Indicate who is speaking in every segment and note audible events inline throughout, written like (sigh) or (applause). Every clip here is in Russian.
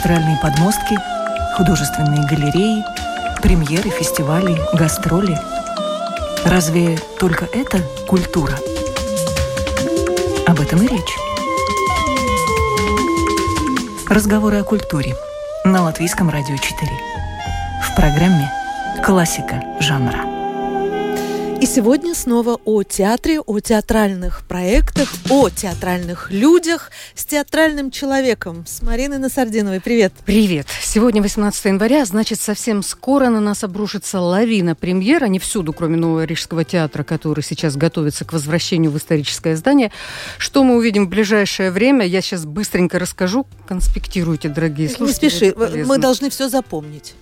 Speaker 1: Театральные подмостки, художественные галереи, премьеры, фестивали, гастроли. Разве только это культура? Об этом и речь. Разговоры о культуре на Латвийском радио 4. В программе «Классика жанра».
Speaker 2: И сегодня снова о театре, о театральных проектах, о театральных людях с театральным человеком, с Мариной Насардиновой. Привет.
Speaker 3: Привет! Сегодня 18 января, значит, совсем скоро на нас обрушится лавина премьер. Они всюду, кроме Нового Рижского театра, который сейчас готовится к возвращению в историческое здание. Что мы увидим в ближайшее время, я сейчас быстренько расскажу. Конспектируйте, дорогие
Speaker 2: Не
Speaker 3: слушатели.
Speaker 2: спеши,
Speaker 3: это полезно.
Speaker 2: мы должны все запомнить.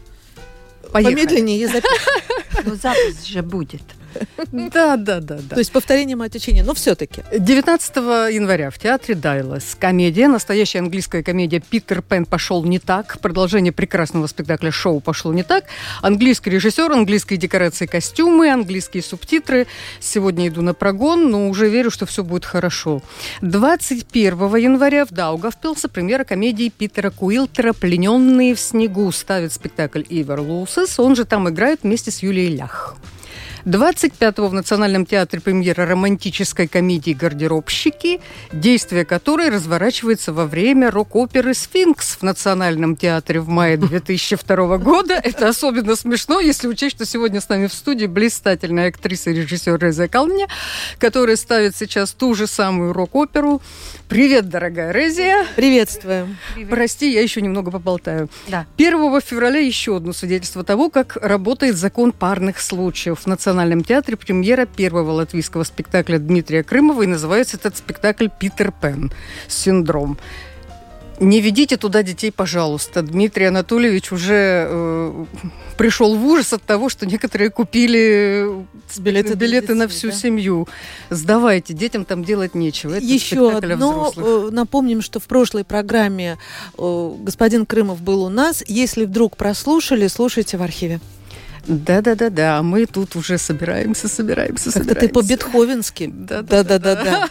Speaker 3: Поехали.
Speaker 2: Помедленнее я запишу. (laughs)
Speaker 4: Ну, запись же будет. (laughs)
Speaker 3: Да, да, да, да.
Speaker 2: То есть повторение мать учения, но все-таки.
Speaker 3: 19 января в театре Дайлас комедия, настоящая английская комедия «Питер Пен пошел не так», продолжение прекрасного спектакля «Шоу пошло не так», английский режиссер, английские декорации, костюмы, английские субтитры. Сегодня иду на прогон, но уже верю, что все будет хорошо. 21 января в Даугавпилсе премьера комедии Питера Куилтера «Плененные в снегу» ставит спектакль Ивер Лусес, он же там играет вместе с Юлией Лях. 25-го в Национальном театре премьера романтической комедии «Гардеробщики», действие которой разворачивается во время рок-оперы «Сфинкс» в Национальном театре в мае 2002 года. Это особенно смешно, если учесть, что сегодня с нами в студии блистательная актриса и режиссер Реза Калня, которая ставит сейчас ту же самую рок-оперу. Привет, дорогая Резия.
Speaker 2: Приветствуем.
Speaker 3: Прости, я еще немного поболтаю.
Speaker 4: Да.
Speaker 3: 1 февраля еще одно свидетельство того, как работает закон парных случаев. В Национальном Национальном театре премьера первого латвийского спектакля Дмитрия Крымова, и называется этот спектакль «Питер Пен. Синдром». Не ведите туда детей, пожалуйста. Дмитрий Анатольевич уже э, пришел в ужас от того, что некоторые купили билеты, билеты на всю да? семью. Сдавайте, детям там делать нечего.
Speaker 2: Это Еще одно. Э, напомним, что в прошлой программе э, господин Крымов был у нас. Если вдруг прослушали, слушайте в архиве.
Speaker 3: Да, да, да, да. Мы тут уже собираемся, собираемся,
Speaker 2: собираемся. Как-то ты по-бетховенски. Да, да, да, да. да.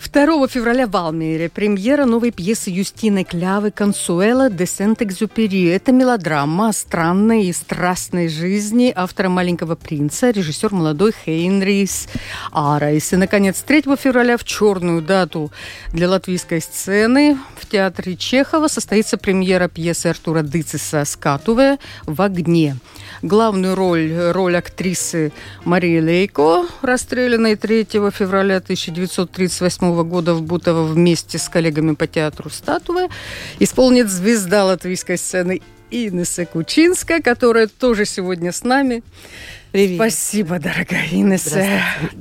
Speaker 3: 2 февраля в Алмере премьера новой пьесы Юстины Клявы «Консуэла де Сент-Экзюпери». Это мелодрама о странной и страстной жизни автора «Маленького принца», режиссер молодой Хейнрис Арайс. И, наконец, 3 февраля в черную дату для латвийской сцены в театре Чехова состоится премьера пьесы Артура Дыциса «Скатуве» в огне. Главную роль, роль актрисы Марии Лейко, расстрелянной 3 февраля 1938 года в Бутово вместе с коллегами по театру «Статуя», исполнит звезда латвийской сцены Инесса Кучинска, которая тоже сегодня с нами.
Speaker 2: Привет.
Speaker 3: Спасибо, дорогая Инесса.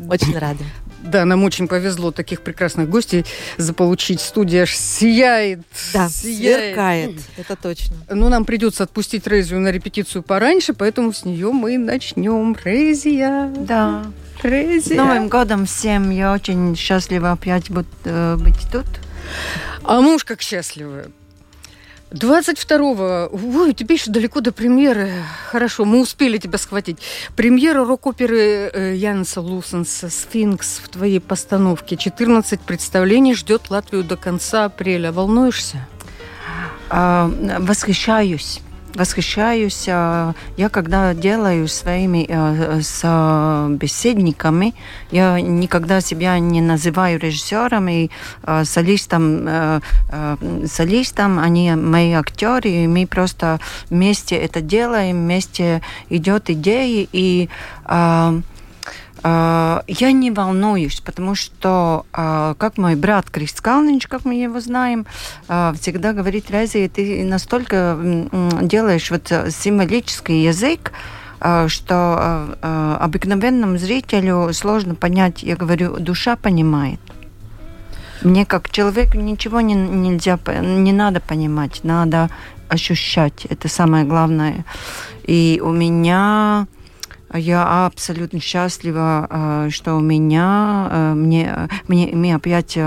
Speaker 2: Очень рада.
Speaker 3: Да, нам очень повезло таких прекрасных гостей заполучить. Студия аж сияет.
Speaker 2: Да, сияет. сверкает, это точно.
Speaker 3: Ну, нам придется отпустить Резию на репетицию пораньше, поэтому с нее мы начнем. Резия.
Speaker 4: Да. С Новым годом всем. Я очень счастлива опять быть, э, быть тут.
Speaker 3: А муж как счастливый. 22-го, ой, тебе еще далеко до премьеры. Хорошо, мы успели тебя схватить. Премьера рок-оперы э, Янса Лусенса «Сфинкс» в твоей постановке. 14 представлений ждет Латвию до конца апреля. Волнуешься?
Speaker 4: А, восхищаюсь восхищаюсь. А, я когда делаю своими э, с беседниками, я никогда себя не называю режиссером и э, солистом. Э, солистом, они мои актеры, и мы просто вместе это делаем, вместе идет идеи и я не волнуюсь, потому что, а, как мой брат Крис Калнинч, как мы его знаем, а, всегда говорит, Рези, ты настолько делаешь вот символический язык, что обыкновенному зрителю сложно понять. Я говорю, душа понимает. Мне как человеку ничего не, нельзя, не надо понимать, надо ощущать. Это самое главное. И у меня я абсолютно счастлива, э, что у меня, э, мне, мне, мы опять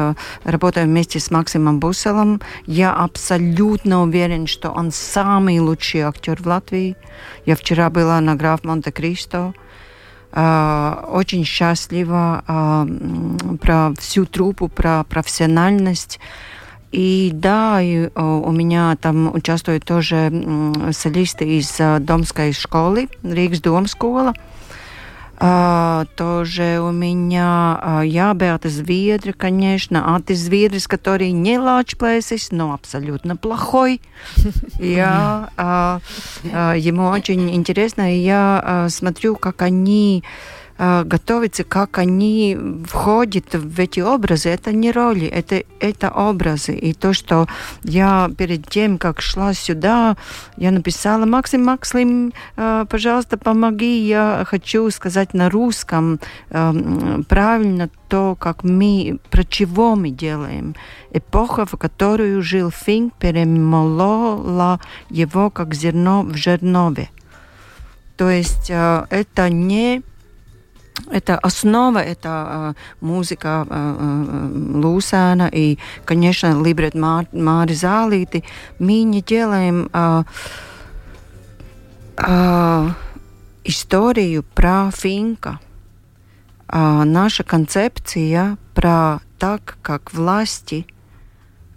Speaker 4: работаем вместе с Максимом Буселом. Я абсолютно уверен, что он самый лучший актер в Латвии. Я вчера была на Граф Монте-Кристо. Очень счастлива про всю труппу, про профессиональность. И да, и, у меня там участвуют тоже солисты из Домской школы, Ригс Домскола. А, тоже у меня а, я Беата Зведра, конечно, Ати Зведрис, который не лачплейсис, но абсолютно плохой. Я, а, а, ему очень интересно, и я а, смотрю, как они Э, готовиться, как они входят в эти образы, это не роли, это, это образы. И то, что я перед тем, как шла сюда, я написала, Максим, Максим, э, пожалуйста, помоги, я хочу сказать на русском э, правильно то, как мы, про чего мы делаем. Эпоха, в которую жил Финк, перемолола его как зерно в жернове. То есть это не это основа, это э, музыка э, э, Лусана и, конечно, либрет Мари Залиты. Мы не делаем э, э, историю про Финка. Э, наша концепция про так, как власти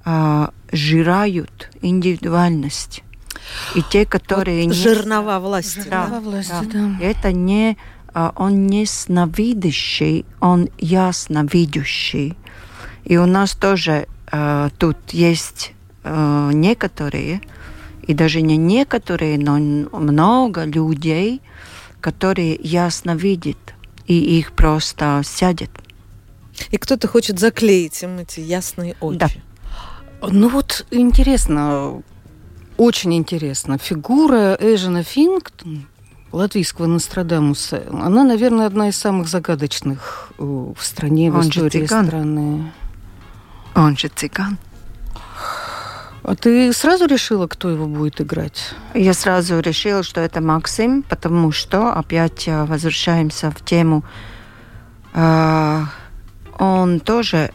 Speaker 4: э, жирают индивидуальность. И те, которые...
Speaker 2: Вот жернова власти.
Speaker 4: Да, да, власти, да. да. Это не он не сновидящий, он ясно видящий. И у нас тоже э, тут есть э, некоторые, и даже не некоторые, но много людей, которые ясно видят, и их просто сядет.
Speaker 2: И кто-то хочет заклеить им эти ясные очи.
Speaker 4: Да.
Speaker 3: Ну вот интересно, очень интересно. Фигура Эжена Финктон, латвийского Нострадамуса, она, наверное, одна из самых загадочных э, в стране, в
Speaker 4: Он
Speaker 3: истории страны.
Speaker 4: Он же цыган.
Speaker 3: А ты сразу решила, кто его будет играть?
Speaker 4: Я сразу решила, что это Максим, потому что опять э, возвращаемся в тему. Э, он тоже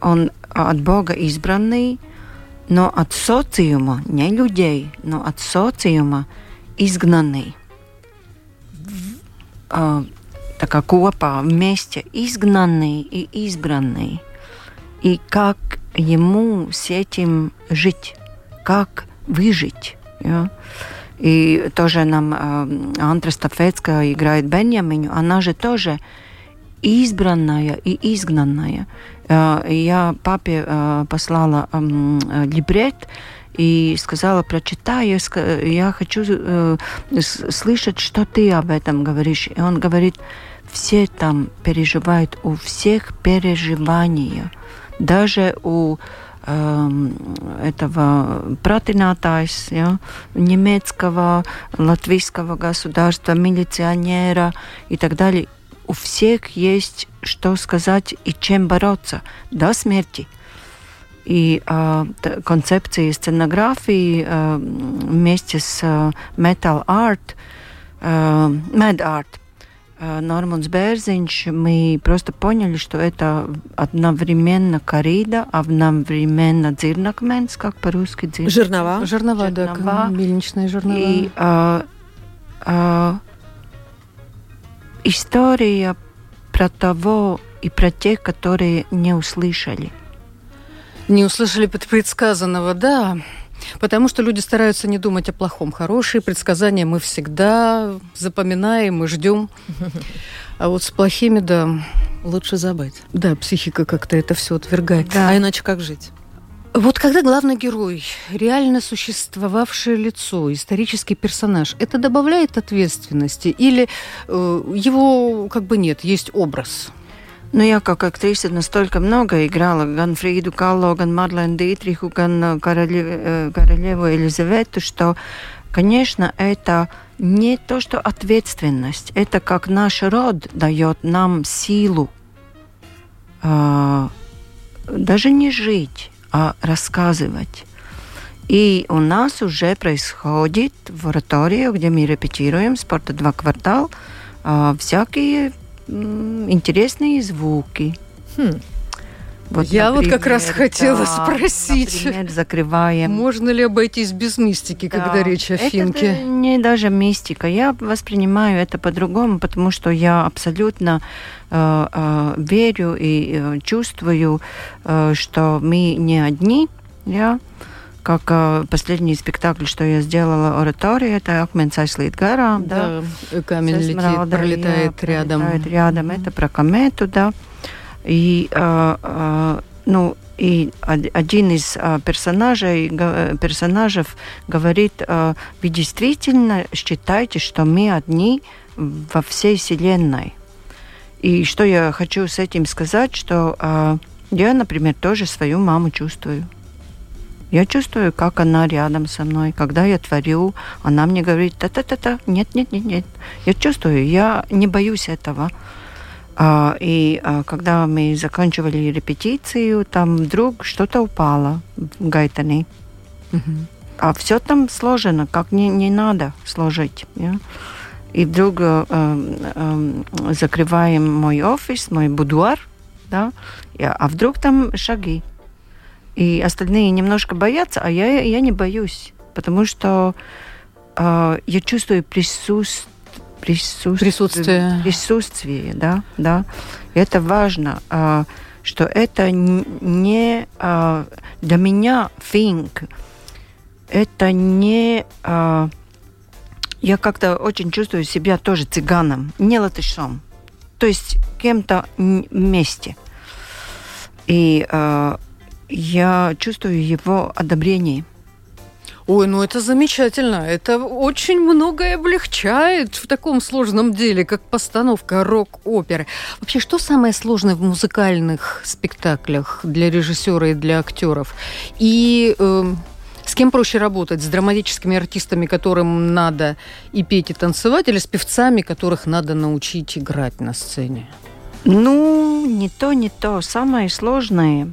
Speaker 4: он от Бога избранный, но от социума, не людей, но от социума изгнанный. Такая копа вместе изгнанный и избранный. И как ему с этим жить, как выжить. Ja? И тоже нам э, Антра Стафецкая играет Беньяминю, она же тоже избранная и изгнанная. Э, я папе э, послала э, либрет и сказала, прочитай, я хочу э, слышать, что ты об этом говоришь. И он говорит, все там переживают, у всех переживания – даже у эм, этого пратинатайс, ja, немецкого, латвийского государства, милиционера и так далее. У всех есть что сказать и чем бороться до смерти. И э, концепции сценографии э, вместе с э, metal art, э, mad art, Э, Норманс Берзинч, мы просто поняли, что это одновременно корида, одновременно дзирнакменс, как по-русски
Speaker 2: дзирнак. Жернова.
Speaker 3: Жернова, жернова. да, мельничная жернова.
Speaker 4: И а, а, история про того и про тех, которые не услышали.
Speaker 3: Не услышали предсказанного, да. Потому что люди стараются не думать о плохом. Хорошие предсказания мы всегда запоминаем и ждем. (laughs) А вот с плохими, да.
Speaker 2: Лучше забыть.
Speaker 3: Да, психика как-то это все отвергает.
Speaker 2: Да. А иначе как жить?
Speaker 3: Вот когда главный герой, реально существовавшее лицо, исторический персонаж, это добавляет ответственности или э, его как бы нет, есть образ?
Speaker 4: Nu, я как актриса настолько много играла, ган Фриду Калло, ган Марлен Дитриху, ган Королев, Королеву Елизавету, что, конечно, это не то, что ответственность, это как наш род дает нам силу э, даже не жить, а рассказывать. И у нас уже происходит в оратории, где мы репетируем спорта два квартал, э, всякие интересные звуки.
Speaker 3: Хм. Вот, Я например, вот как раз хотела да, спросить,
Speaker 4: например, закрываем.
Speaker 3: Можно ли обойтись без мистики, да. когда речь о
Speaker 4: это
Speaker 3: финке?
Speaker 4: не даже мистика. Я воспринимаю это по-другому, потому что я абсолютно э, э, верю и э, чувствую, э, что мы не одни. Я, как э, последний спектакль, что я сделала оратория, это «Акмens aizlīd garām».
Speaker 3: Да, да. камень летит, пролетает
Speaker 4: jā,
Speaker 3: рядом.
Speaker 4: Пролетает рядом, mm-hmm. это про комету, да. И, э, э, ну, и один из э, персонажей, персонажей говорит, э, вы действительно считаете, что мы одни во всей Вселенной. И что я хочу с этим сказать, что э, я, например, тоже свою маму чувствую. Я чувствую, как она рядом со мной. Когда я творю, она мне говорит, та-та-та-та, нет, нет, нет, нет. Я чувствую, я не боюсь этого. А, и а, когда мы заканчивали репетицию, там вдруг что-то упало в Гайтане. Угу. А все там сложено, как не, не надо сложить. Yeah? И вдруг э, э, закрываем мой офис, мой будуар, да, а вдруг там шаги. И остальные немножко боятся, а я, я не боюсь, потому что э, я чувствую присутствие
Speaker 3: присутствие. Присутствие.
Speaker 4: Присутствие, да, да. И это важно, э, что это не э, для меня финк. Это не... Э, я как-то очень чувствую себя тоже цыганом, не латышом. То есть кем-то вместе. И э, я чувствую его одобрение.
Speaker 3: Ой, ну это замечательно. Это очень многое облегчает в таком сложном деле, как постановка рок-оперы. Вообще, что самое сложное в музыкальных спектаклях для режиссера и для актеров? И э, С кем проще работать? С драматическими артистами, которым надо и петь, и танцевать, или с певцами, которых надо научить играть на сцене?
Speaker 4: Ну, не то, не то. Самое сложное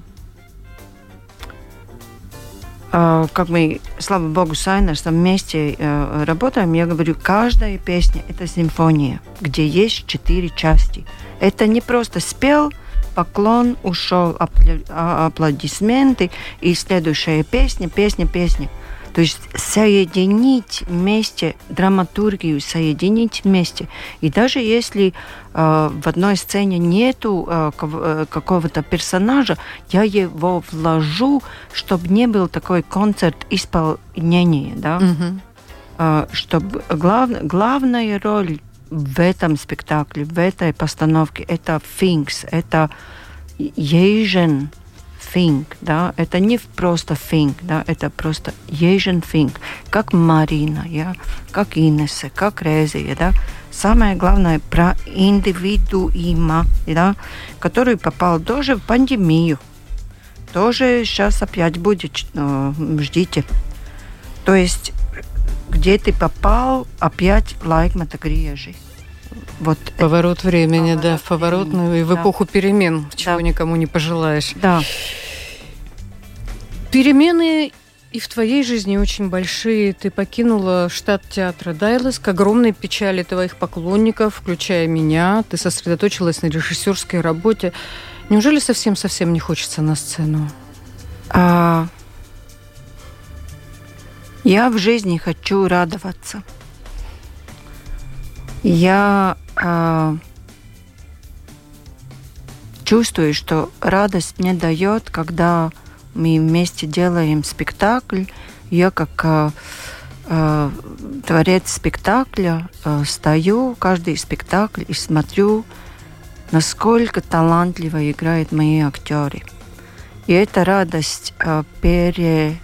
Speaker 4: как мы, слава богу, с Айнерсом вместе э, работаем, я говорю, каждая песня – это симфония, где есть четыре части. Это не просто спел, поклон, ушел, а, аплодисменты, и следующая песня, песня, песня. То есть соединить вместе драматургию, соединить вместе. И даже если э, в одной сцене нету э, э, какого-то персонажа, я его вложу, чтобы не был такой концерт исполнения, да.
Speaker 3: Угу.
Speaker 4: Э, чтобы глав, главная роль в этом спектакле, в этой постановке, это Финкс, это Ежен, think, да, это не просто think, да, это просто Asian think, как Марина, я, как Инесса, как Резия, да. Самое главное про индивидуума, да, который попал тоже в пандемию. Тоже сейчас опять будет, э, ждите. То есть, где ты попал, опять лайкмата грежи.
Speaker 3: Вот поворот времени, поворот да, в поворотную времени, и в да. эпоху перемен, чего да. никому не пожелаешь.
Speaker 4: Да.
Speaker 3: Перемены и в твоей жизни очень большие. Ты покинула штат театра Дайлас к огромной печали твоих поклонников, включая меня. Ты сосредоточилась на режиссерской работе. Неужели совсем-совсем не хочется на сцену?
Speaker 4: А... Я в жизни хочу радоваться. Я а... чувствую, что радость мне дает, когда мы вместе делаем спектакль. Я как э, э, творец спектакля э, стою каждый спектакль и смотрю, насколько талантливо играют мои актеры. И эта радость э, пере,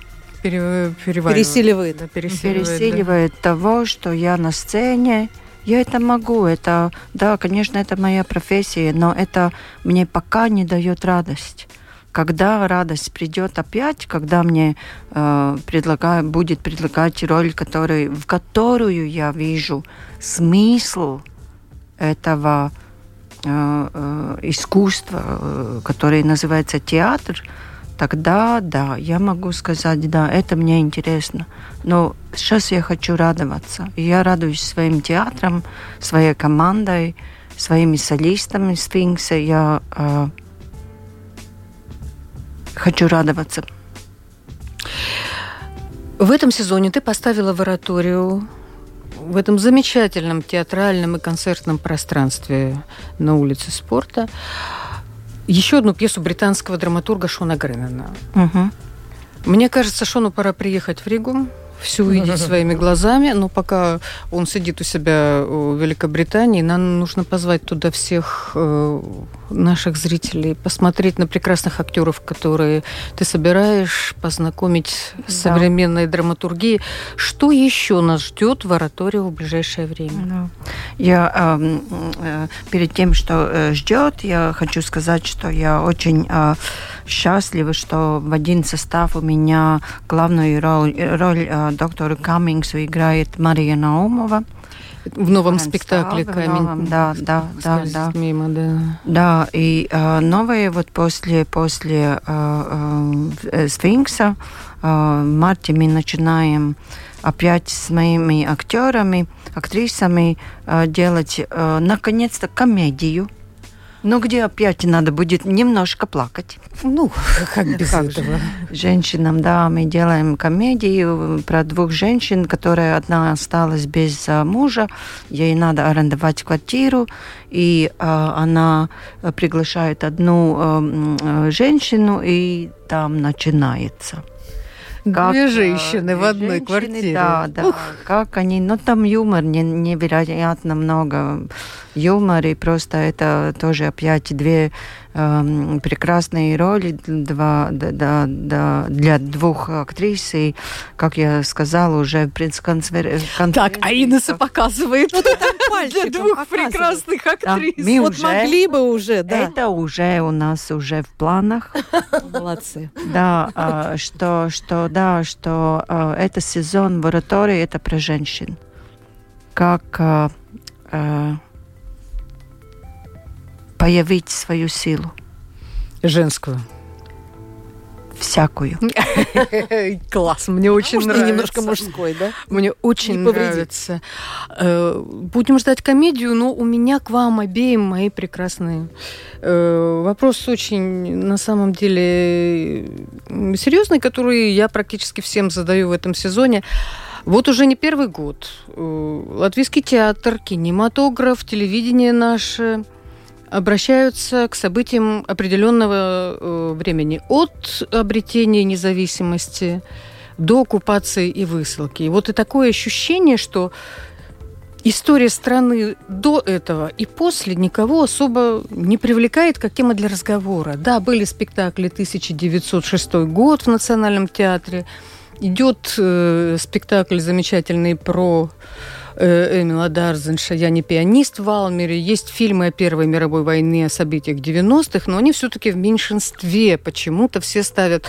Speaker 2: пере, пересиливает,
Speaker 4: да, пересиливает, пересиливает да. того, что я на сцене. Я это могу, это, да, конечно, это моя профессия, но это мне пока не дает радость. Когда радость придет опять, когда мне э, предлагаю, будет предлагать роль, который, в которую я вижу смысл этого э, э, искусства, э, которое называется театр, тогда да, я могу сказать, да, это мне интересно. Но сейчас я хочу радоваться. Я радуюсь своим театром, своей командой, своими солистами Сфинкса. Я э, хочу радоваться.
Speaker 3: В этом сезоне ты поставила в в этом замечательном театральном и концертном пространстве на улице спорта еще одну пьесу британского драматурга Шона Греннона.
Speaker 4: Угу.
Speaker 3: Мне кажется, Шону пора приехать в Ригу все увидеть (laughs) своими глазами. Но пока он сидит у себя в Великобритании, нам нужно позвать туда всех э, наших зрителей, посмотреть на прекрасных актеров, которые ты собираешь, познакомить да. с современной драматургией. Что еще нас ждет в оратории в ближайшее время? Да.
Speaker 4: Я э, э, перед тем, что э, ждет, я хочу сказать, что я очень э, счастлива, что в один состав у меня главную роль, роль э, доктора Каммингсу играет Мария Наумова.
Speaker 3: В новом спектакле
Speaker 4: «Камень». Да, да, да, да.
Speaker 3: Мимо, да.
Speaker 4: Да, и э, новое вот после, после э, э, «Сфинкса» э, в марте мы начинаем опять с моими актерами, актрисами э, делать э, наконец-то комедию но где опять надо будет немножко плакать.
Speaker 3: Ну, как без как этого.
Speaker 4: Женщинам, да, мы делаем комедию про двух женщин, которая одна осталась без а, мужа, ей надо арендовать квартиру, и э, она приглашает одну э, женщину, и там начинается.
Speaker 3: Как, Две женщины в одной квартире.
Speaker 4: Да, да. Ух. Как они, ну там юмор не, невероятно много юморе. Просто это тоже опять две э, прекрасные роли два, да, да, для двух актрис. И, как я сказала, уже в пресс-конференции...
Speaker 3: Так, а Инесса показывает
Speaker 2: пальчиком
Speaker 3: для двух прекрасных
Speaker 4: Да,
Speaker 3: актрис.
Speaker 4: мы
Speaker 2: Вот
Speaker 4: уже,
Speaker 2: могли бы уже, да.
Speaker 4: Это уже у нас уже в планах. (laughs)
Speaker 2: Молодцы.
Speaker 4: Да, а, что, что, да, что а, это сезон в оратории, это про женщин. Как а, появить свою силу,
Speaker 3: Женскую.
Speaker 4: всякую. (laughs)
Speaker 3: Класс, мне очень
Speaker 2: Можно и
Speaker 3: нравится.
Speaker 2: немножко мужской, да?
Speaker 3: Мне очень нравится. Э, Будем ждать комедию, но у меня к вам обеим мои прекрасные. э, Вопрос очень, на самом деле, серьезный, который я практически всем задаю в этом сезоне. Вот уже не первый год. э, Латвийский театр, кинематограф, телевидение наше обращаются к событиям определенного э, времени от обретения независимости до оккупации и высылки. И вот и такое ощущение, что история страны до этого и после никого особо не привлекает как тема для разговора. Да, были спектакли 1906 год в Национальном театре, идет э, спектакль замечательный про Эмила Дарзенша «Я не пианист» в Валмере. Есть фильмы о Первой мировой войне, о событиях 90-х, но они все-таки в меньшинстве. Почему-то все ставят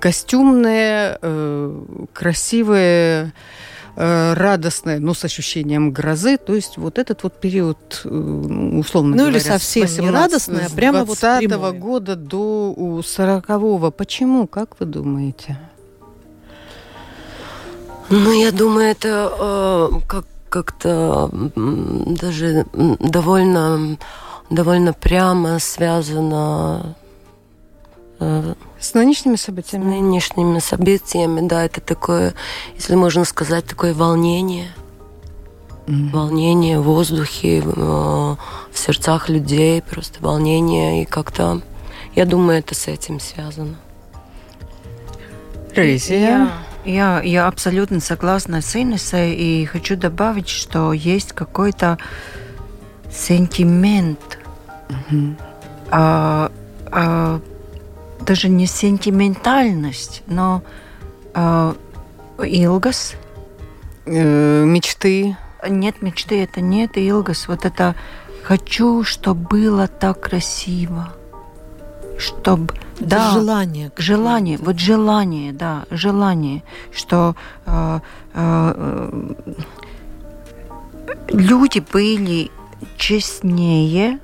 Speaker 3: костюмные, э, красивые, э, радостное, но с ощущением грозы. То есть вот этот вот период, э, условно
Speaker 2: Ну, или
Speaker 3: говоря, с
Speaker 2: совсем не радостное, а прямо вот
Speaker 3: 20
Speaker 2: прямое.
Speaker 3: года до 40-го. Почему? Как вы думаете?
Speaker 5: Ну, я думаю, это э, как, как-то даже довольно, довольно прямо связано э,
Speaker 3: С нынешними
Speaker 5: с
Speaker 3: событиями?
Speaker 5: нынешними событиями. Да, это такое, если можно сказать, такое волнение. Волнение в воздухе, в, э, в сердцах людей, просто волнение. И как-то, я думаю, это с этим связано.
Speaker 3: Рейзия.
Speaker 4: Я, я абсолютно согласна с Инессой и хочу добавить, что есть какой-то сентимент, а, а, даже не сентиментальность, но а, Илгас.
Speaker 3: Э, мечты.
Speaker 4: Нет мечты, это нет Илгас. Вот это хочу, чтобы было так красиво, чтобы
Speaker 2: Это
Speaker 4: да,
Speaker 2: желание.
Speaker 4: Желание, вот желание, да, желание, что э, э, э, люди были честнее,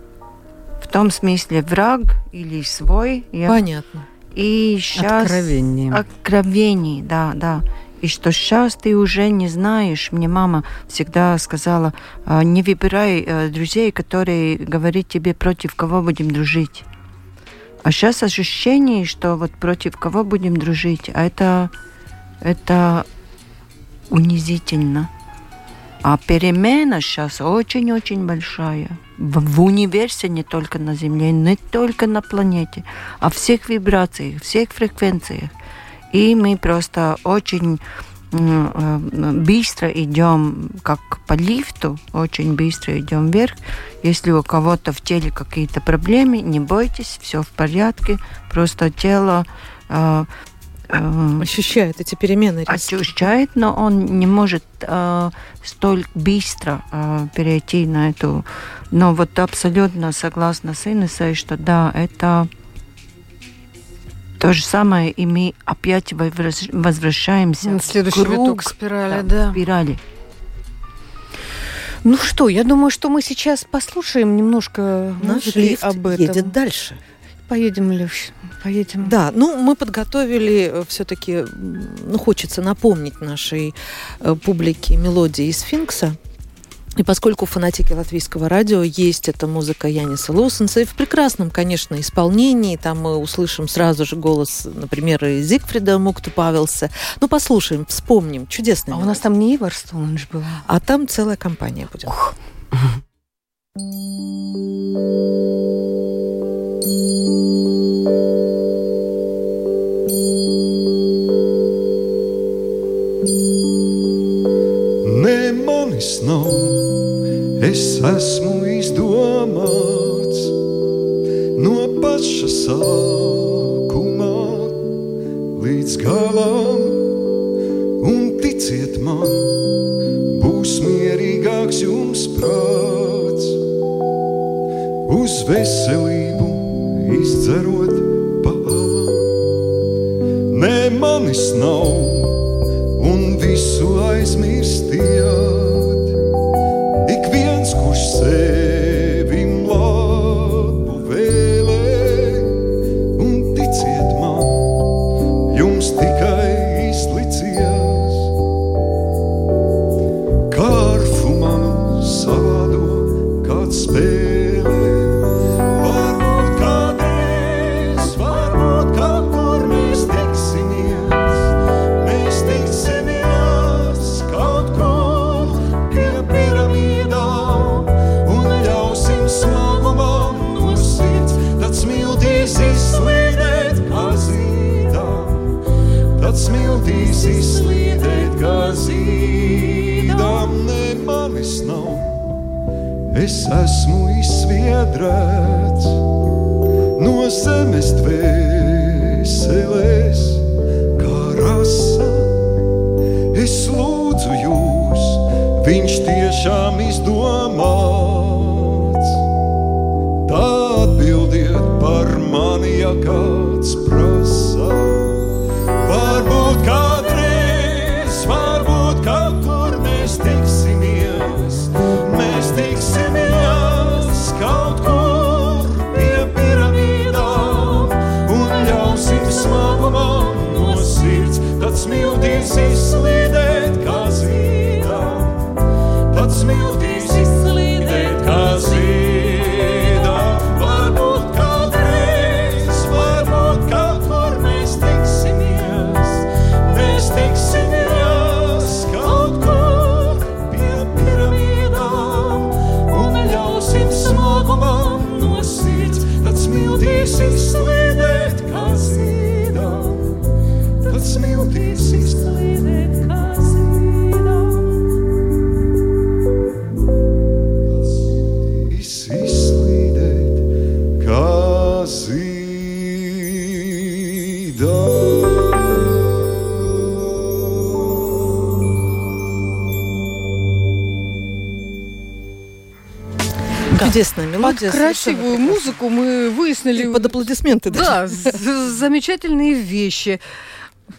Speaker 4: в том смысле враг или свой, я-
Speaker 2: Понятно.
Speaker 4: и сейчас
Speaker 3: Откровение.
Speaker 4: откровений, да, да. И что сейчас ты уже не знаешь. Мне мама всегда сказала, «А, не выбирай э, друзей, которые говорят тебе, против кого будем дружить. А сейчас ощущение, что вот против кого будем дружить, а это, это унизительно. А перемена сейчас очень-очень большая. В, в универсе не только на Земле, не только на планете, а всех вибрациях, всех фреквенциях. И мы просто очень быстро идем, как по лифту, очень быстро идем вверх. Если у кого-то в теле какие-то проблемы, не бойтесь, все в порядке. Просто тело э, э,
Speaker 2: Ощущает эти перемены. резкие.
Speaker 4: ощущает, но он не может э, столь быстро э, перейти на эту. Но вот абсолютно согласна с Инессой, что да, это то же самое, и мы опять возвращ- возвращаемся
Speaker 3: М, Следующий
Speaker 4: в круг,
Speaker 3: виток спирали,
Speaker 4: да,
Speaker 3: да.
Speaker 4: спирали.
Speaker 3: Ну что, я думаю, что мы сейчас послушаем немножко
Speaker 2: Наш лифт
Speaker 3: об этом.
Speaker 2: едет дальше.
Speaker 3: Поедем, Лев, поедем.
Speaker 2: Да, ну мы подготовили все-таки, ну хочется напомнить нашей э, публике мелодии из Сфинкса. И поскольку фанатики латвийского радио есть эта музыка Яниса Лоусенса, и в прекрасном, конечно, исполнении, там мы услышим сразу же голос, например, и Зигфрида Мукту Павелса. Ну, послушаем, вспомним. Чудесный.
Speaker 3: А у нас там не Ивар Столанж был.
Speaker 2: А там целая компания будет.
Speaker 6: Ne manis nav, es esmu izdomāts no paša sākuma līdz galam, un ticiet man, būs mierīgāks jums prāts. Uz veselību izdzerot pāri, ne manis nav un visu aizmirstiet.
Speaker 3: Красивую музыку мы выяснили...
Speaker 2: И под аплодисменты.
Speaker 3: Да, замечательные вещи.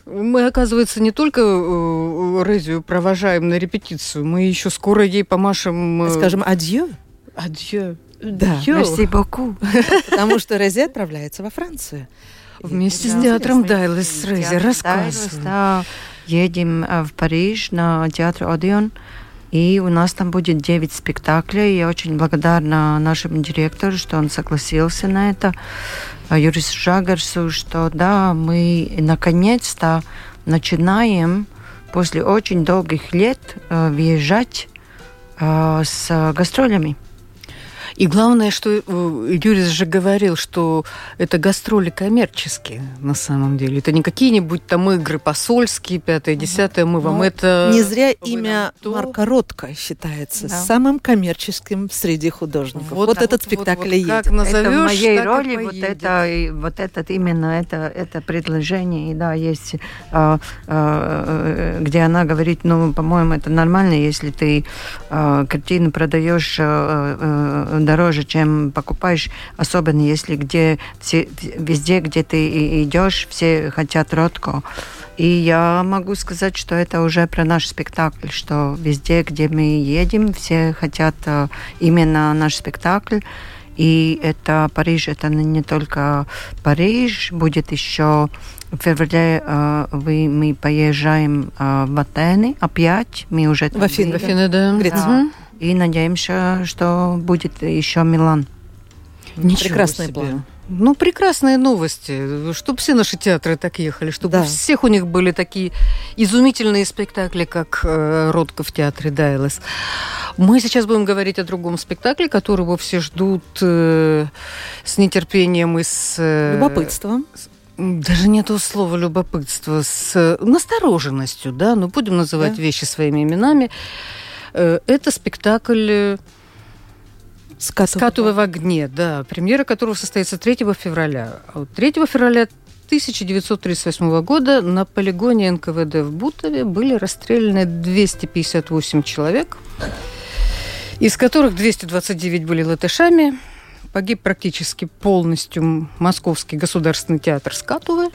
Speaker 3: Мы, оказывается, не только э, Резию провожаем на репетицию, мы еще скоро ей помашем...
Speaker 2: Э, Скажем, адьё?
Speaker 3: Адьё.
Speaker 2: Да,
Speaker 4: merci beaucoup.
Speaker 2: Потому что Рези отправляется во Францию.
Speaker 3: Вместе с театром Дайлес Рези. Рассказывай.
Speaker 4: Едем э, в Париж на театр Одеон. И у нас там будет 9 спектаклей. Я очень благодарна нашему директору, что он согласился на это, а Юрису Жагарсу, что да, мы наконец-то начинаем после очень долгих лет э, въезжать э, с гастролями.
Speaker 3: И главное, что э, Юрий же говорил, что это гастроли коммерческие на самом деле. Это не какие-нибудь там игры посольские, пятое, десятое, мы вам ну, это...
Speaker 2: Не зря имя то... Марка Ротко считается да. самым коммерческим среди художников. Вот, вот этот спектакль вот, вот,
Speaker 4: едет. Как назовешь, это в моей роли вот это, вот этот именно это, это предложение, и да, есть, а, а, где она говорит, ну, по-моему, это нормально, если ты а, картину продаешь а, а, дороже, чем покупаешь, особенно если где все, везде, где ты идешь, все хотят ротко. И я могу сказать, что это уже про наш спектакль, что везде, где мы едем, все хотят э, именно наш спектакль. И это Париж, это не только Париж, будет еще в феврале э, вы, мы поезжаем э, в Атены опять, мы уже
Speaker 2: в Афины,
Speaker 3: в Афины да.
Speaker 4: Греция. И надеемся, что будет еще Милан.
Speaker 2: Ничего Прекрасный себе. план.
Speaker 3: Ну, прекрасные новости. Чтобы все наши театры так ехали, чтобы да. у всех у них были такие изумительные спектакли, как э, Ротко в театре Дайлес. Мы сейчас будем говорить о другом спектакле, которого все ждут э, с нетерпением и с...
Speaker 2: Э, Любопытством.
Speaker 3: Даже нету слова любопытство, с настороженностью, да, но будем называть да. вещи своими именами. Э, это спектакль
Speaker 2: Скатывай.
Speaker 3: «Скатывай в огне», да, премьера которого состоится 3 февраля. А вот 3 февраля 1938 года на полигоне НКВД в Бутове были расстреляны 258 человек, из которых 229 были латышами. Погиб практически полностью Московский государственный театр Скатувы,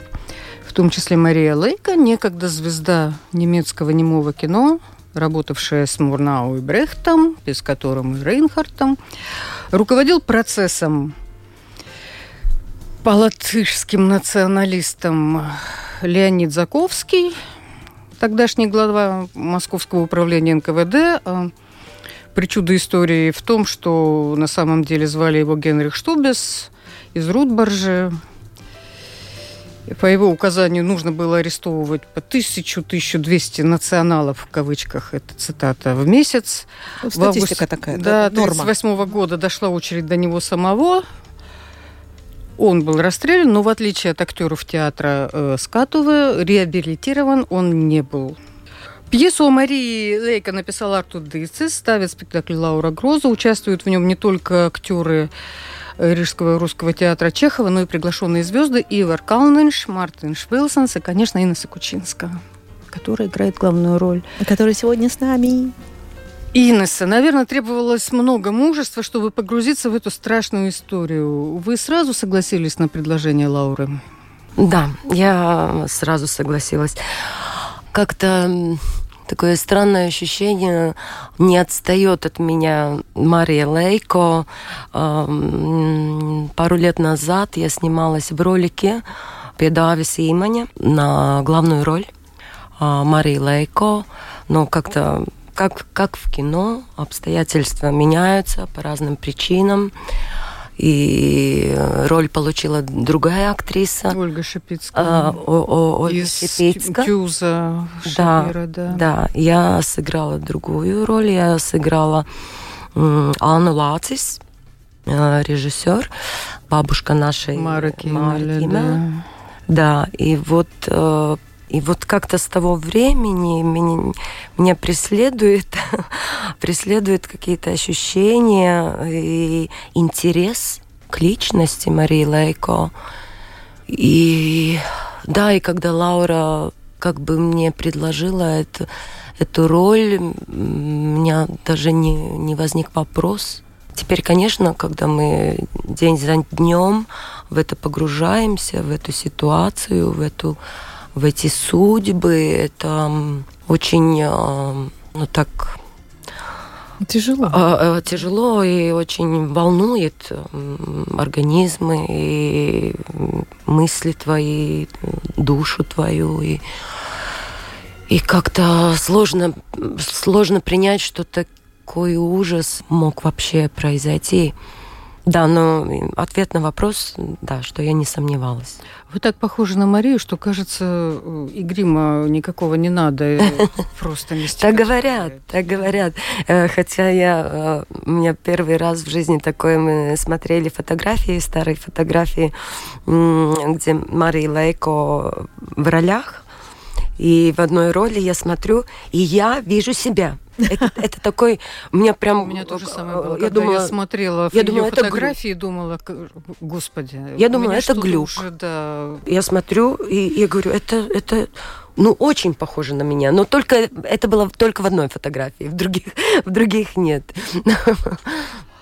Speaker 3: в том числе Мария Лейка, некогда звезда немецкого немого кино, работавшая с Мурнау и Брехтом, без которым и Рейнхартом, руководил процессом по латышским националистам Леонид Заковский, тогдашний глава Московского управления НКВД. А причуда истории в том, что на самом деле звали его Генрих Штубес из Рудбаржи. По его указанию нужно было арестовывать по 1000-1200 националов, в кавычках, это цитата, в месяц.
Speaker 2: Ну, статистика в августе, такая,
Speaker 3: да? Да, 1938 года дошла очередь до него самого. Он был расстрелян, но в отличие от актеров театра э, Скатувы, реабилитирован он не был. Пьесу о Марии Лейка написал Артур Дыцис, ставит спектакль Лаура Гроза. Участвуют в нем не только актеры Рижского русского театра Чехова, но и приглашенные звезды Ивар Калнинш, Мартин Швилсонс и, конечно, Инна Сакучинская, которая играет главную роль.
Speaker 2: Которая сегодня с нами.
Speaker 3: Инесса, наверное, требовалось много мужества, чтобы погрузиться в эту страшную историю. Вы сразу согласились на предложение Лауры?
Speaker 5: Да, я сразу согласилась. Как-то такое странное ощущение, не отстает от меня Мария Лейко. Пару лет назад я снималась в ролике «Педавис Имани» на главную роль Марии Лейко, но как-то как, как в кино, обстоятельства меняются по разным причинам. И роль получила другая актриса.
Speaker 3: Ольга Шипицкая. А,
Speaker 5: о, о, Ольга
Speaker 3: Из Шипицкая. Кюза
Speaker 5: Шапира, да, да. Да, я сыграла другую роль. Я сыграла Анну Лацис, э, режиссер, бабушка нашей
Speaker 3: Мара Кимеля. Да.
Speaker 5: да, и вот э, и вот как-то с того времени меня, меня преследует, (laughs) преследуют какие-то ощущения и интерес к личности Марии Лейко. И да, и когда Лаура как бы мне предложила эту, эту роль, у меня даже не, не возник вопрос. Теперь, конечно, когда мы день за днем в это погружаемся, в эту ситуацию, в эту в эти судьбы. Это очень, э, ну так,
Speaker 2: Тяжело.
Speaker 5: А, э, тяжело и очень волнует организмы и мысли твои, душу твою. И, и как-то сложно, сложно принять, что такой ужас мог вообще произойти. Да, но ответ на вопрос, да, что я не сомневалась.
Speaker 3: Вы так похожи на Марию, что кажется, и грима никакого не надо, (laughs) просто не
Speaker 5: Так говорят, так говорят. Э, хотя я, э, у меня первый раз в жизни такое, мы смотрели фотографии, старые фотографии, где Мария Лейко в ролях, и в одной роли я смотрю, и я вижу себя. Это, (laughs) это такой, у меня прям...
Speaker 3: У меня тоже самое было, я думала, я смотрела я думала, ее фотографии и думала, господи.
Speaker 5: Я думала, это глюк. Уже, да... Я смотрю и я говорю, это, это ну, очень похоже на меня, но только это было только в одной фотографии, в других, (laughs) в других нет.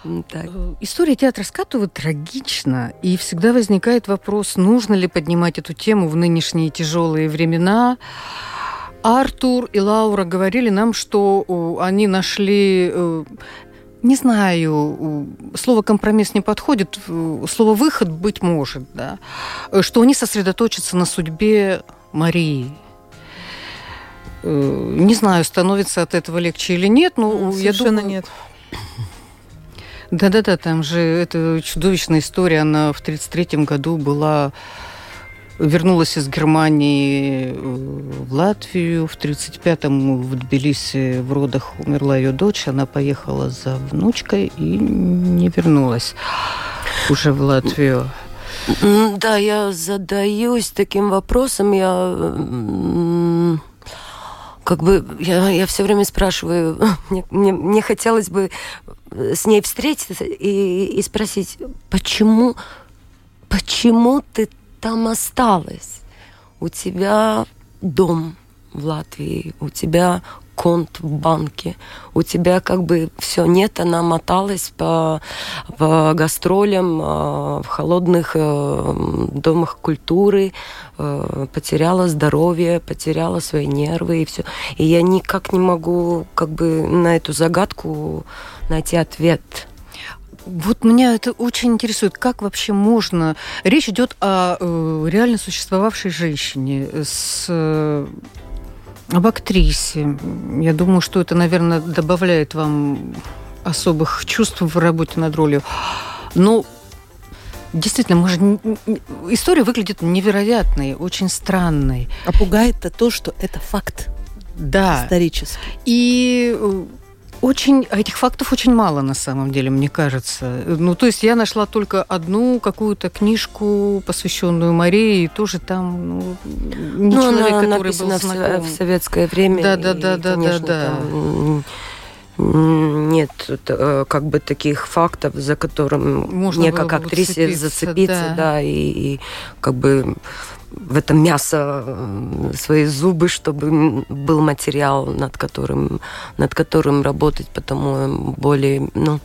Speaker 3: Так. Э, история театра Скатова трагична, и всегда возникает вопрос, нужно ли поднимать эту тему в нынешние тяжелые времена. Артур и Лаура говорили нам, что они нашли э, не знаю, слово компромисс не подходит, слово выход быть может, да, что они сосредоточатся на судьбе Марии. Э, не знаю, становится от этого легче или нет, но
Speaker 2: Совершенно я думаю... нет.
Speaker 3: Да-да-да, там же эта чудовищная история, она в 1933 году была вернулась из Германии в Латвию. В 1935-м в Тбилиси в родах умерла ее дочь. Она поехала за внучкой и не вернулась уже в Латвию.
Speaker 5: Да, я задаюсь таким вопросом. Я как бы я, я все время спрашиваю, (laughs) мне, мне, мне хотелось бы с ней встретиться и, и спросить, почему, почему ты там осталась? У тебя дом в Латвии, у тебя конт в банке, у тебя как бы все нет, она моталась по, по гастролям э, в холодных э, домах культуры, э, потеряла здоровье, потеряла свои нервы и все. И я никак не могу как бы на эту загадку найти ответ.
Speaker 3: Вот меня это очень интересует, как вообще можно... Речь идет о э, реально существовавшей женщине с об актрисе. Я думаю, что это, наверное, добавляет вам особых чувств в работе над ролью. Но Действительно, может, история выглядит невероятной, очень странной.
Speaker 2: А пугает-то то, что это факт.
Speaker 3: Да.
Speaker 2: Исторический.
Speaker 3: И э, очень, этих фактов очень мало на самом деле, мне кажется. Ну, то есть я нашла только одну какую-то книжку, посвященную Марии, и тоже там ну, не ну, человек,
Speaker 5: она
Speaker 3: который был знаком.
Speaker 5: в советское время.
Speaker 3: Да, да, да, да, да, да.
Speaker 5: нет э, как бы таких фактов, за которым Можно мне как актрисе зацепиться, зацепиться, да, да и, и как бы в это мясо э, свои зубы, чтобы был материал, над которым, над которым работать, потому более, ну,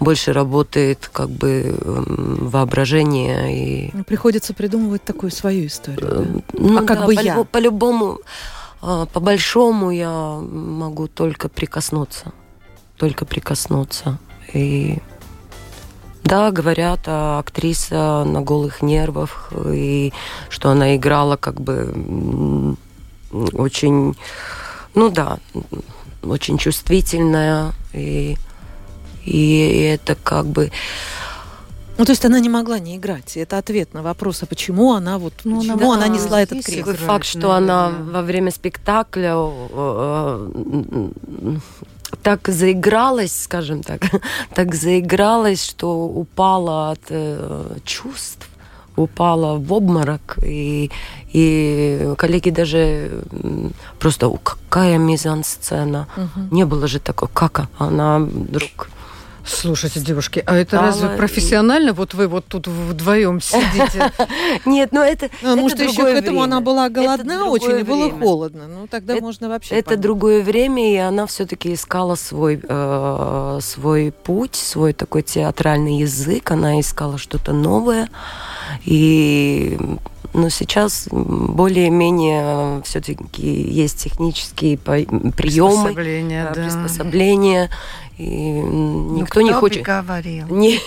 Speaker 5: больше работает как бы эм, воображение. И...
Speaker 2: Ну, приходится придумывать такую свою историю. Да? Э,
Speaker 5: ну, а как да, бы по, я? По-любому, э, по-большому я могу только прикоснуться. Только прикоснуться. И да, говорят, а актриса на голых нервах, и что она играла как бы очень, ну да, очень чувствительная, и, и это как бы...
Speaker 2: Ну, то есть она не могла не играть. И это ответ на вопрос, а почему она вот, ну, почему она, она несла этот крест.
Speaker 5: Факт, что наверное. она во время спектакля э, так заигралась, скажем так, (laughs) так заигралась, что упала от э, чувств, упала в обморок, и, и коллеги даже просто, какая мизансцена, угу. не было же такого, как она вдруг
Speaker 3: Слушайте, девушки, а это разве профессионально? Вот вы вот тут вдвоем сидите. (laughs)
Speaker 5: Нет, ну это
Speaker 2: ну, Может, еще к этому она была голодна очень и было холодно. Ну, тогда можно вообще
Speaker 5: Это другое время, и она все-таки искала свой, э, свой путь, свой такой театральный язык. Она искала что-то новое. И но сейчас более-менее все-таки есть технические приемы,
Speaker 3: приспособления, да.
Speaker 5: приспособления и ну, никто ну, не хочет...
Speaker 4: говорил? (laughs)
Speaker 5: Не,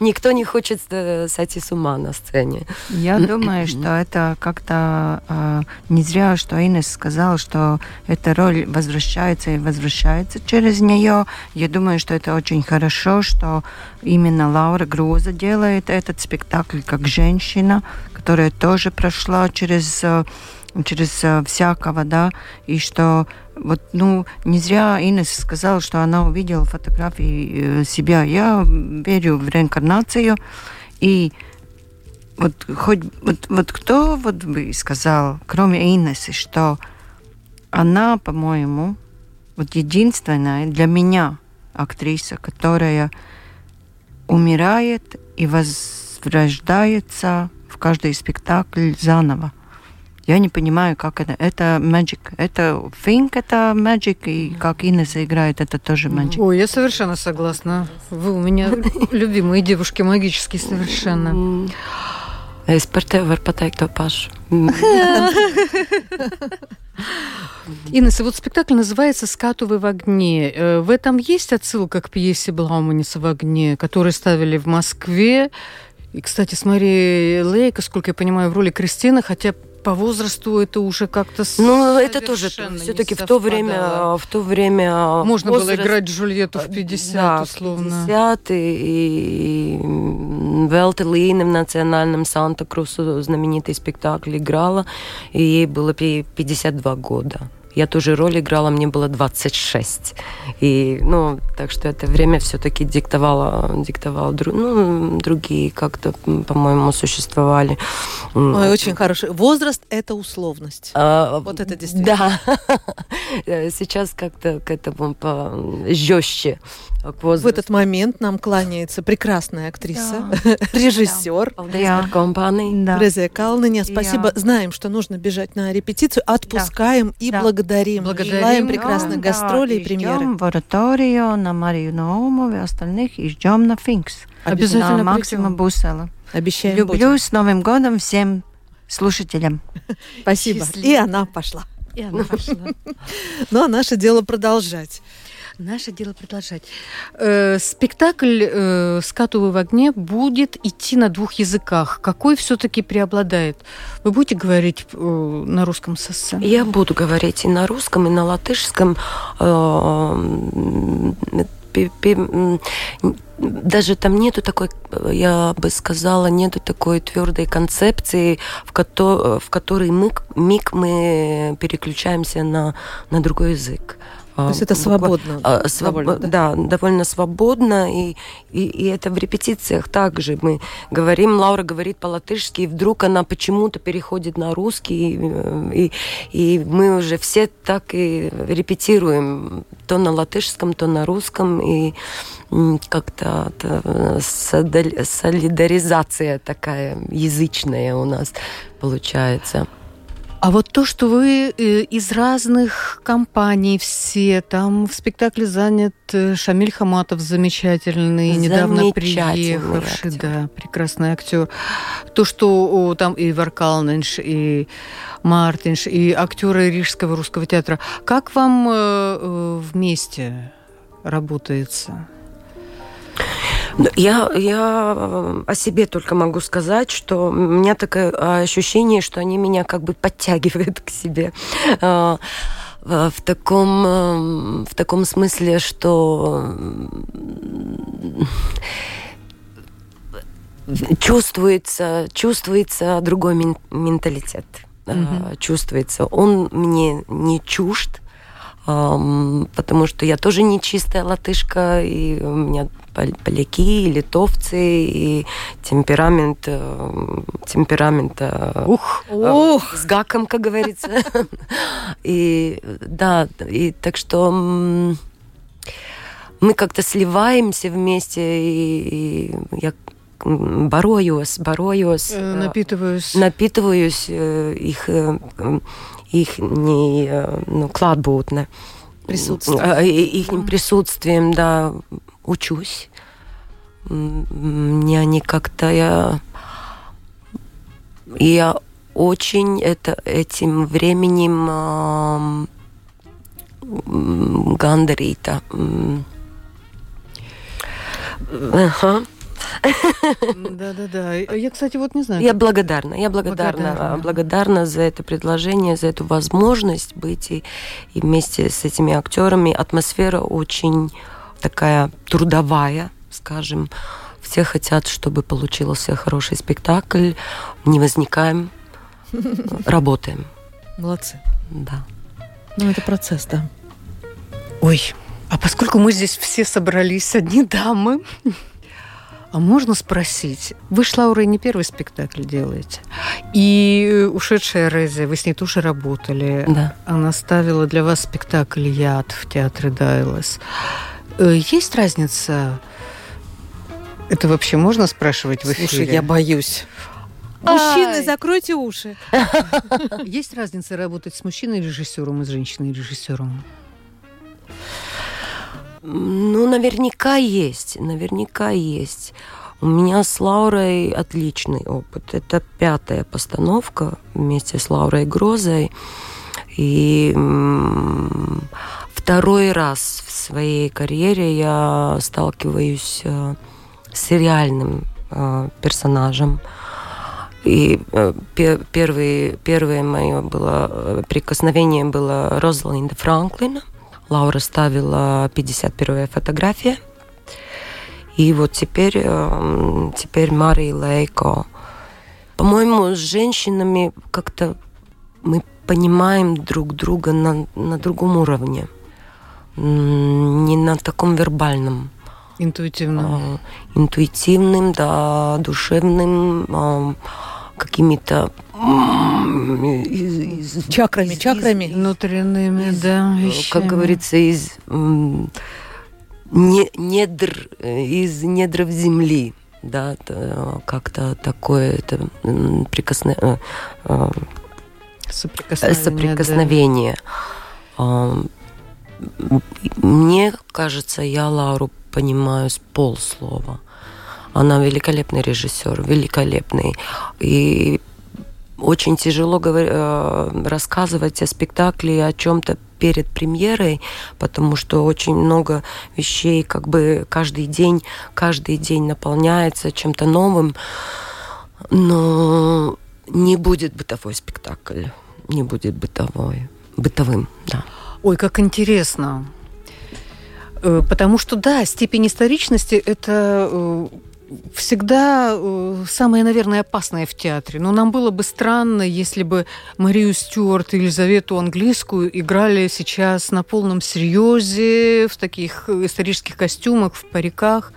Speaker 5: никто не хочет э, сойти с ума на сцене.
Speaker 4: Я думаю, что это как-то э, не зря, что Инес сказала, что эта роль возвращается и возвращается через нее. Я думаю, что это очень хорошо, что именно Лаура Груза делает этот спектакль как женщина, которая тоже прошла через э, через э, всякого, да, и что вот, ну, не зря Инес сказала, что она увидела фотографии э, себя. Я верю в реинкарнацию, и вот хоть вот, вот кто вот бы сказал, кроме Инесы, что она, по-моему, вот единственная для меня актриса, которая умирает и возрождается в каждый спектакль заново. Я не понимаю, как это. Это magic. Это think, это magic. И как Инесса играет, это тоже magic.
Speaker 3: Ой, я совершенно согласна. Вы у меня (laughs) любимые девушки, магические совершенно.
Speaker 5: Es par tevi varu pateikt to pašu.
Speaker 3: Инесса, вот спектакль называется «Скатувы в огне». Э, в этом есть отсылка к пьесе Блауманиса «В огне», которую ставили в Москве. И, кстати, с Марией Лейко, сколько я понимаю, в роли Кристины, хотя по возрасту это уже как-то
Speaker 5: Ну, это тоже все-таки в то время, в то время
Speaker 3: можно возраст, было играть Джульетту в 50, да, условно.
Speaker 5: 50 и, и Велта Лина в национальном Санта-Крусу знаменитый спектакль играла, и ей было 52 года. Я тоже роль играла, мне было 26. И, ну, так что это время все-таки диктовало, диктовало ну, другие как-то, по-моему, существовали.
Speaker 2: Ой, очень хороший. Возраст – это условность. А, вот это действительно.
Speaker 5: Да. (laughs) Сейчас как-то к этому жестче
Speaker 2: в этот момент нам кланяется прекрасная актриса, да. (laughs) режиссер.
Speaker 5: Да.
Speaker 2: Резия Калныня. Спасибо. Да. Знаем, что нужно бежать на репетицию. Отпускаем да. и да. Благодарим. благодарим. Желаем прекрасных да, гастролей и премьеры.
Speaker 4: в ораторию на Марию Наумову и остальных. И ждем на Финкс.
Speaker 2: Обязательно на
Speaker 4: Максима Бусела.
Speaker 2: Обещаем.
Speaker 4: Люблю будем. с Новым годом всем слушателям.
Speaker 2: Спасибо. Счастливо. И она пошла.
Speaker 3: И она пошла. (laughs)
Speaker 2: Ну, а наше дело продолжать.
Speaker 3: Наше дело продолжать. Э, спектакль э, «Скатываю в огне» будет идти на двух языках. Какой все-таки преобладает? Вы будете говорить э, на русском со сцены?
Speaker 5: Я буду говорить и на русском, и на латышском. Э, даже там нету такой, я бы сказала, нету такой твердой концепции, в, ко- в которой мы, миг мы переключаемся на, на другой язык.
Speaker 2: То есть это свободно?
Speaker 5: А, своб... довольно, да? да, довольно свободно. И, и, и это в репетициях также. Мы говорим, Лаура говорит по-латышски, и вдруг она почему-то переходит на русский. И, и мы уже все так и репетируем то на латышском, то на русском. И как-то солидаризация такая язычная у нас получается.
Speaker 3: А вот то, что вы э, из разных компаний все, там в спектакле занят э, Шамиль Хаматов замечательный, недавно приехавший, актер. да, прекрасный актер. То, что о, там и Варкалненш, и Мартинш, и актеры Рижского русского театра. Как вам э, э вместе работается?
Speaker 5: Я, я э, о себе только могу сказать, что у меня такое ощущение, что они меня как бы подтягивают к себе э, в таком, э, в таком смысле, что чувствуется, чувствуется другой менталитет. Mm-hmm. Чувствуется. Он мне не чужд, потому что я тоже не чистая латышка, и у меня поляки, литовцы, и темперамент, э, темперамент э,
Speaker 2: ух,
Speaker 5: э, ух. с гаком, как говорится. (laughs) И да, и так что мы как-то сливаемся вместе, и, я борюсь, борюсь.
Speaker 3: Напитываюсь.
Speaker 5: Напитываюсь их их ну, клатбūtne.
Speaker 2: Присутствием.
Speaker 5: Их присутствием, да, учусь. Мне они как-то я я очень это этим временем э, Гандарита.
Speaker 3: Ага. Да-да-да. Я, кстати, вот не знаю.
Speaker 5: Я благодарна. Я благодарна, благодарна, благодарна за это предложение, за эту возможность быть и, и вместе с этими актерами. Атмосфера очень такая трудовая, скажем. Все хотят, чтобы получился хороший спектакль. Не возникаем, работаем.
Speaker 2: Молодцы.
Speaker 5: Да.
Speaker 2: Ну, это процесс, да.
Speaker 3: Ой, а поскольку мы здесь все собрались одни дамы, а можно спросить, вы с Лаурой не первый спектакль делаете. И ушедшая Резия, вы с ней тоже работали.
Speaker 5: Да.
Speaker 3: Она ставила для вас спектакль «Яд» в театре Дайлас. Э, есть разница? Это вообще можно спрашивать в эфире?
Speaker 2: Слушай, я боюсь. Мужчины, Ай. закройте уши. (laughs)
Speaker 3: Есть разница работать с мужчиной-режиссером и с женщиной-режиссером?
Speaker 5: Ну, наверняка есть, наверняка есть. У меня с Лаурой отличный опыт. Это пятая постановка вместе с Лаурой Грозой. И второй раз в своей карьере я сталкиваюсь э, с сериальным э, персонажем. И э, первое, первое мое было прикосновение было Розалинда Франклина. Лаура ставила 51 фотография. И вот теперь, теперь Мари Лейко. По-моему, с женщинами как-то мы понимаем друг друга на, на другом уровне, не на таком вербальном.
Speaker 3: Интуитивным.
Speaker 5: Интуитивным, да, душевным, какими-то
Speaker 2: чакрами, чакрами.
Speaker 3: Внутренними, да,
Speaker 5: вещами. Как говорится, из не, недр, из недров земли да, как-то такое это прикосне... Э, э, соприкосновение. соприкосновение. Да. Мне кажется, я Лару понимаю с полслова. Она великолепный режиссер, великолепный. И очень тяжело говор... Э, рассказывать о спектакле, о чем-то перед премьерой, потому что очень много вещей, как бы каждый день, каждый день наполняется чем-то новым, но не будет бытовой спектакль, не будет бытовой, бытовым, да.
Speaker 3: Ой, как интересно. Э, потому что, да, степень историчности – это э, всегда э, самое, наверное, опасное в театре. Но нам было бы странно, если бы Марию Стюарт и Елизавету Английскую играли сейчас на полном серьезе, в таких исторических костюмах, в париках.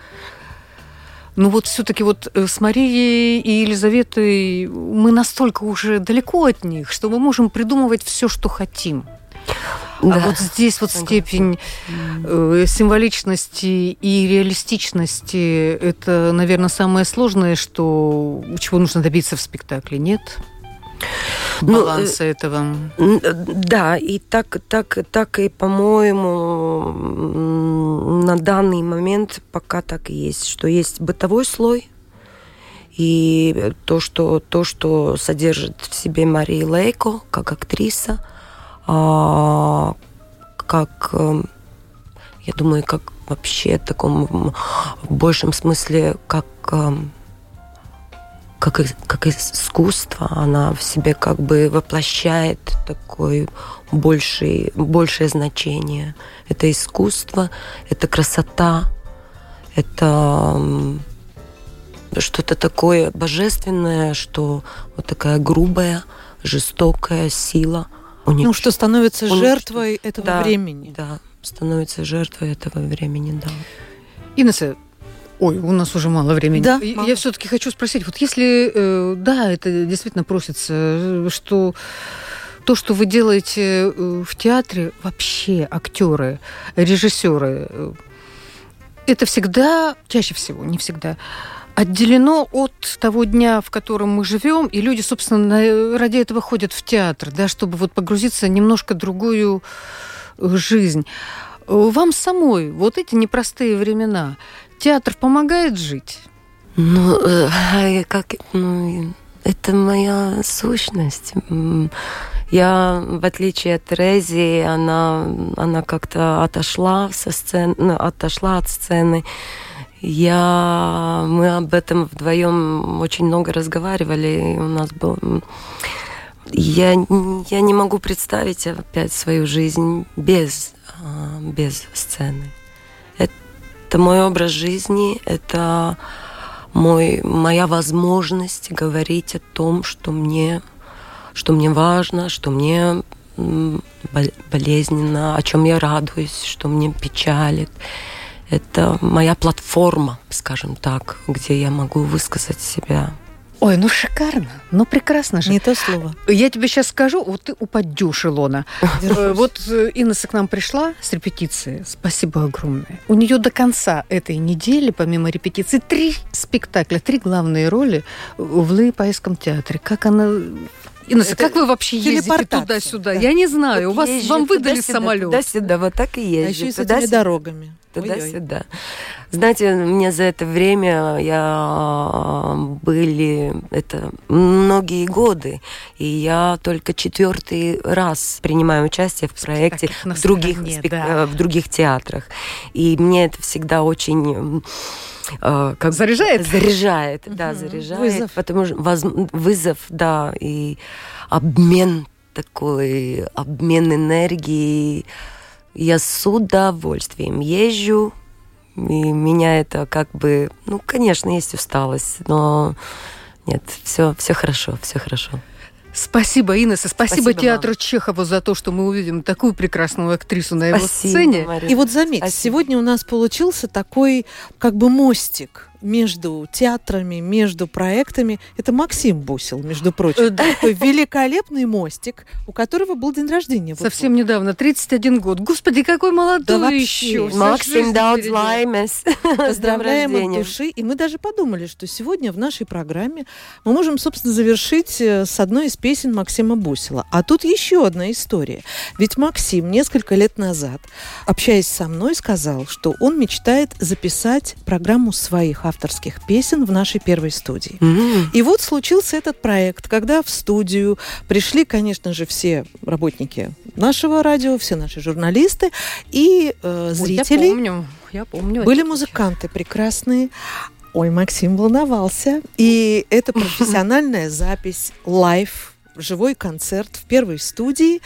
Speaker 3: Ну вот все-таки вот с Марией и Елизаветой мы настолько уже далеко от них, что мы можем придумывать все, что хотим. А да. А вот здесь вот степень э, символичности и реалистичности – это, наверное, самое сложное, что, чего нужно добиться в спектакле, нет? Ну, баланса ну, этого.
Speaker 5: Да, и так, так, так и, по-моему, на данный момент пока так и есть, что есть бытовой слой, и то, что, то, что содержит в себе Мария Лейко как актриса – а, как, эм, я думаю, как вообще в таком в большем смысле, как эм, как, как искусство, она в себе как бы воплощает такое большее, большее значение. Это искусство, это красота, это что-то такое божественное, что вот такая грубая, жестокая сила –
Speaker 2: унич... Ну, что становится унич... жертвой этого
Speaker 5: да,
Speaker 2: времени.
Speaker 5: Да, становится жертвой этого времени, да.
Speaker 3: Инесса, Ой, у нас уже мало времени. Да, я, я все-таки хочу спросить, вот если, э, да, это действительно просится, что то, что вы делаете э, в театре, вообще актеры, режиссеры, э, это всегда, чаще всего, не всегда, отделено от того дня, в котором мы живем, и люди, собственно, ради этого ходят в театр, да, чтобы вот погрузиться в немножко другую э, жизнь. Вам самой вот эти непростые времена театр помогает жить?
Speaker 5: Ну, э, как, ну, это моя сущность. Я, в отличие от Терези, она, она как-то отошла со сцены, ну, отошла от сцены. Я, мы об этом вдвоем очень много разговаривали. У нас был... Я, я не могу представить опять свою жизнь без, а, без сцены. Это мой образ жизни, это мой, моя возможность говорить о том, что мне, что мне важно, что мне болезненно, о чем я радуюсь, что мне печалит. Это моя платформа, скажем так, где я могу высказать себя.
Speaker 3: Ой, ну шикарно, ну прекрасно же.
Speaker 2: Не то слово.
Speaker 3: Я тебе сейчас скажу, вот ты упадешь, Илона. Э, вот э, Инесса к нам пришла с репетиции, спасибо огромное. У нее до конца этой недели, помимо репетиции, три спектакля, три главные роли в Лыпайском театре. Как она Инесса, это как вы вообще ездите туда-сюда? Да. Я не знаю. Вот У вас вам выдали самолет.
Speaker 5: Туда-сюда, вот так и езжу. А
Speaker 2: еще и с этими дорогами
Speaker 5: туда-сюда. Знаете, мне за это время я были это многие годы, и я только четвертый раз принимаю участие в проекте в других, стороне, спек... да. в других театрах. И мне это всегда очень
Speaker 3: э, как заряжает?
Speaker 5: Заряжает, угу. да, заряжает. Вызов. Потому что воз... вызов, да, и обмен такой, обмен энергией я с удовольствием езжу, и меня это как бы, ну, конечно, есть усталость, но нет, все, все хорошо, все хорошо.
Speaker 3: Спасибо, Инесса. Спасибо,
Speaker 5: Спасибо
Speaker 3: театру
Speaker 5: вам.
Speaker 3: Чехова за то, что мы увидим такую прекрасную актрису на его
Speaker 5: Спасибо,
Speaker 3: сцене.
Speaker 5: Мария.
Speaker 2: И вот заметьте,
Speaker 5: Спасибо.
Speaker 2: сегодня у нас получился такой как бы мостик между театрами, между проектами. Это Максим Бусил, между
Speaker 3: Э,
Speaker 2: прочим.
Speaker 3: да.
Speaker 2: Такой великолепный мостик, у которого был день рождения. Вот
Speaker 3: Совсем недавно, 31 год. Господи, какой молодой
Speaker 2: Да
Speaker 3: еще.
Speaker 5: Максим
Speaker 3: жизнь
Speaker 5: daudz
Speaker 3: впереди.
Speaker 5: laimes. (laughs) С днем
Speaker 2: Поздравляем от души. И мы даже подумали, что сегодня в нашей программе мы можем, собственно, завершить э, с одной из песен Максима Бусила. А тут еще одна история. Ведь Максим несколько лет назад, общаясь со мной, сказал, что он мечтает записать программу своих авторских песен в нашей первой студии.
Speaker 5: М.
Speaker 2: И вот случился этот проект, когда в студию пришли, конечно же, все работники нашего радио, все наши журналисты и э, зрители.
Speaker 3: Я помню, я помню.
Speaker 2: Были музыканты прекрасные. Ой, Максим волновался. И это (laughs) профессиональная запись, live, живой концерт в первой студии.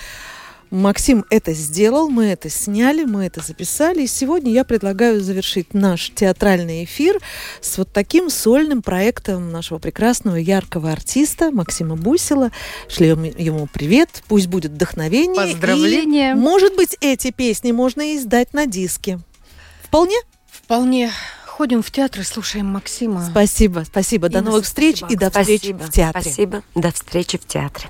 Speaker 2: Максим это сделал, мы это сняли, мы это записали. И сегодня я предлагаю завершить наш театральный эфир с вот таким сольным проектом нашего прекрасного, яркого артиста Максима Бусила. Шлем ему привет, пусть будет вдохновение. И,
Speaker 3: Поздравления.
Speaker 2: может быть, эти песни можно и издать на диске. Вполне?
Speaker 3: Вполне. Ходим в театр и слушаем Максима.
Speaker 2: Спасибо, спасибо. До
Speaker 5: Инна,
Speaker 2: новых встреч
Speaker 5: спасибо.
Speaker 2: и до
Speaker 5: Спасибо.
Speaker 2: в театре.
Speaker 5: Спасибо. До встречи в театре.